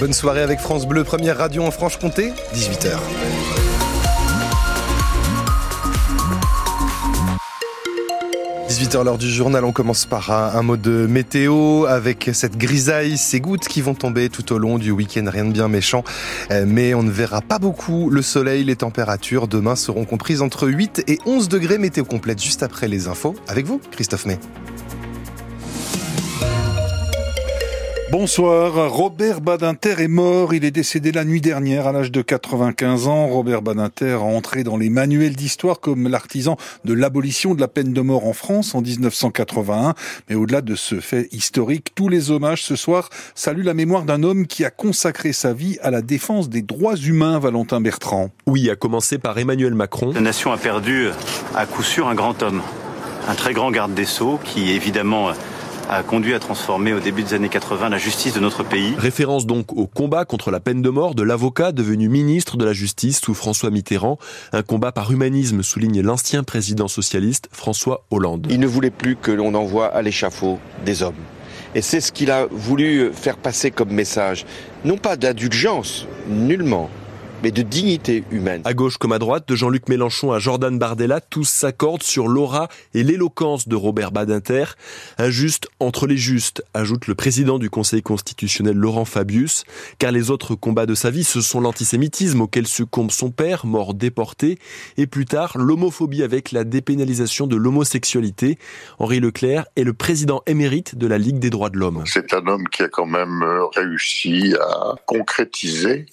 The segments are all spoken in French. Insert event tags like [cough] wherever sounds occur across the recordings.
Bonne soirée avec France Bleu, première radio en Franche-Comté, 18h. 18h l'heure du journal, on commence par un, mot de météo avec cette grisaille, ces gouttes qui vont tomber tout au long du week-end, rien de bien méchant, euh, mais on ne verra pas beaucoup le soleil, les températures demain seront comprises entre 8 et 11 degrés météo complète juste après les infos. Avec vous, Christophe May. Bonsoir. Robert Badinter est mort. Il est décédé la nuit dernière à l'âge de 95 ans. Robert Badinter a entré dans les manuels d'histoire comme l'artisan de l'abolition de la peine de mort en France en 1981. Mais au-delà de ce fait historique, tous les hommages ce soir saluent la mémoire d'un homme qui a consacré sa vie à la défense des droits humains, Valentin Bertrand. Oui, à commencer par Emmanuel Macron. La nation a perdu à coup sûr un grand homme, un très grand garde des Sceaux qui évidemment a conduit à transformer au début des années 80 la justice de notre pays. Référence donc au combat contre la peine de mort de l'avocat devenu ministre de la Justice sous François Mitterrand. Un combat par humanisme, souligne l'ancien président socialiste François Hollande. Il ne voulait plus que l'on envoie à l'échafaud des hommes. Et c'est ce qu'il a voulu faire passer comme message. Non pas d'indulgence, nullement, mais de dignité humaine. À gauche comme à droite, de Jean-Luc Mélenchon à Jordan Bardella, tous s'accordent sur l'aura et l'éloquence de Robert Badinter. Injuste entre les justes, ajoute le président du Conseil constitutionnel Laurent Fabius, car les autres combats de sa vie, ce sont l'antisémitisme auquel succombe son père, mort déporté, et plus tard l'homophobie avec la dépénalisation de l'homosexualité. Henri Leclerc est le président émérite de la Ligue des droits de l'homme. C'est un homme qui a quand même réussi à concrétiser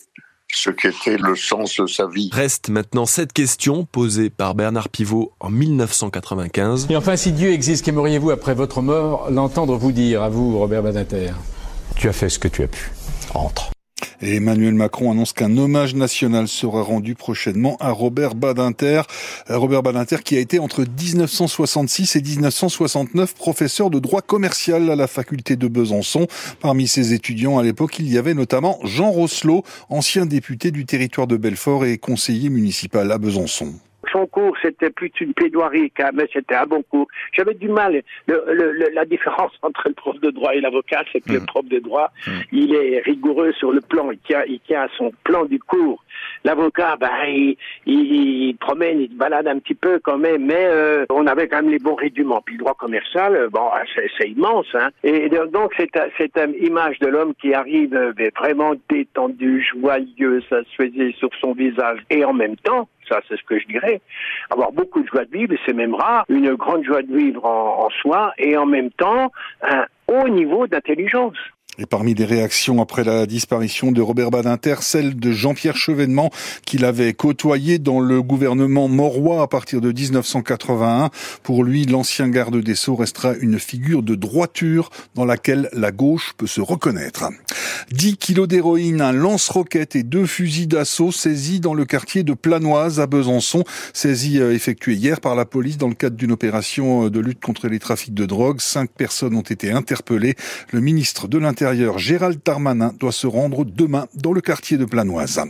ce qu'était le sens de sa vie. Reste maintenant cette question posée par Bernard Pivot en 1995. Et enfin, si Dieu existe, qu'aimeriez-vous après votre mort l'entendre vous dire, à vous, Robert Badinter? Tu as fait ce que tu as pu. Entre. Emmanuel Macron annonce qu'un hommage national sera rendu prochainement à Robert Badinter. Euh, Robert Badinter qui a été entre 1966 et 1969 professeur de droit commercial à la faculté de Besançon. Parmi ses étudiants à l'époque, il y avait notamment Jean Rosselot, ancien député du territoire de Belfort et conseiller municipal à Besançon son cours, c'était plus une plaidoirie, mais c'était un bon cours. J'avais du mal. la différence [laughs] entre le prof de droit et l'avocat, c'est que le mm. prof de droit, mm. il est rigoureux sur le plan, il tient, il tient à son plan du cours. L'avocat, ben, il, il, promène, il se balade un petit peu quand même, mais euh, on avait quand même les bons rudiments. Puis le droit commercial, euh, bon, c'est immense. Hein. Et donc, cette, cette image de l'homme qui arrive euh, vraiment détendu, joyeux, ça se faisait sur son visage. Et en même temps, ça c'est ce que je dirais, avoir beaucoup de joie de vivre, c'est même rare, une grande joie de vivre en, en soi, et en même temps un haut niveau d'intelligence. Et parmi les réactions après la disparition de Robert Badinter, celle de Jean-Pierre Chevènement, qu'il avait côtoyé dans le gouvernement morois à partir de 1981. Pour lui, l'ancien garde des Sceaux restera une figure de droiture dans laquelle la gauche peut se reconnaître. 10 kilos d'héroïne, un lance-roquette et deux fusils d'assaut saisis dans le quartier de Planoise à Besançon, saisis euh, effectués hier par la police dans le cadre d'une opération euh, de lutte contre les trafics de drogue. Cinq personnes ont été interpellées. Le ministre de l'Intérieur Gérald Darmanin doit se rendre demain dans le quartier de Planoise.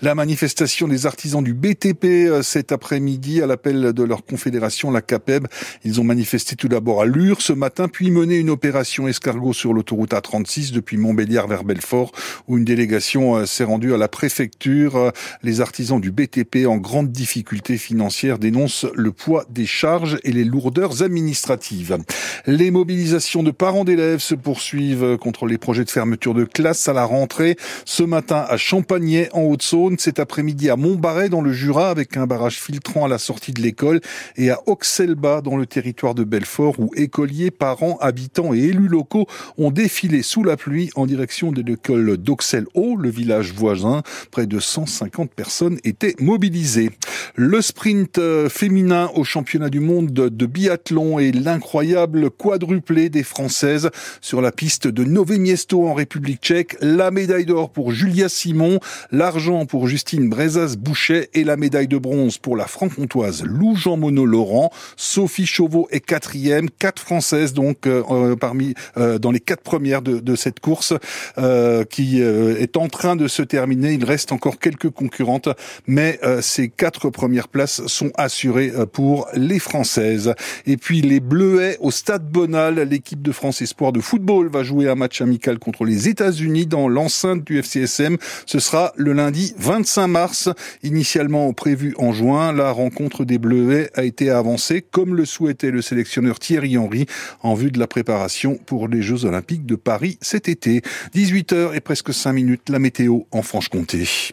La manifestation des artisans du BTP euh, cet après-midi à l'appel de leur confédération, la CAPEB. Ils ont manifesté tout d'abord à Lure ce matin, puis mené une opération escargot sur l'autoroute A36 depuis Montbéliard vers Belfort, où une délégation euh, s'est rendue à la préfecture. Euh, les artisans du BTP en grande difficulté financière dénoncent le poids des charges et les lourdeurs administratives. Les mobilisations de parents d'élèves se poursuivent contre les projet de fermeture de classe à la rentrée. Ce matin à Champagnet en Haute-Saône, cet après-midi à Montbarret dans le Jura avec un barrage filtrant à la sortie de l'école et à Auxelba dans le territoire de Belfort où écoliers, parents, habitants et élus locaux ont défilé sous la pluie en direction de l'école d'Auxel-Haut, le village voisin. Près de 150 personnes étaient mobilisées. Le sprint euh, féminin au championnat du monde de biathlon et l'incroyable quadruplé des Françaises sur la piste de Nové en République tchèque, la médaille d'or pour Julia Simon, l'argent pour Justine Brezas-Bouchet et la médaille de bronze pour la franc-comtoise Lou Jean Monod Laurent. Sophie Chauveau est quatrième, quatre françaises donc euh, euh, parmi euh, dans les quatre premières de, de cette course qui est en train de se terminer. Il reste encore quelques concurrentes, mais ces quatre premières places sont assurées pour les françaises. Et puis les Bleuets au Stade Bonal, l'équipe de France Espoir de football va jouer un match amical contre les États-Unis dans l'enceinte du FCSM. Ce sera le lundi 25 mars. Initialement prévu en juin, la rencontre des Bleuets a été avancée comme le souhaitait le sélectionneur Thierry Henry en vue de la préparation pour les Jeux Olympiques de Paris cet été. 18h et presque 5 minutes, la météo en Franche-Comté.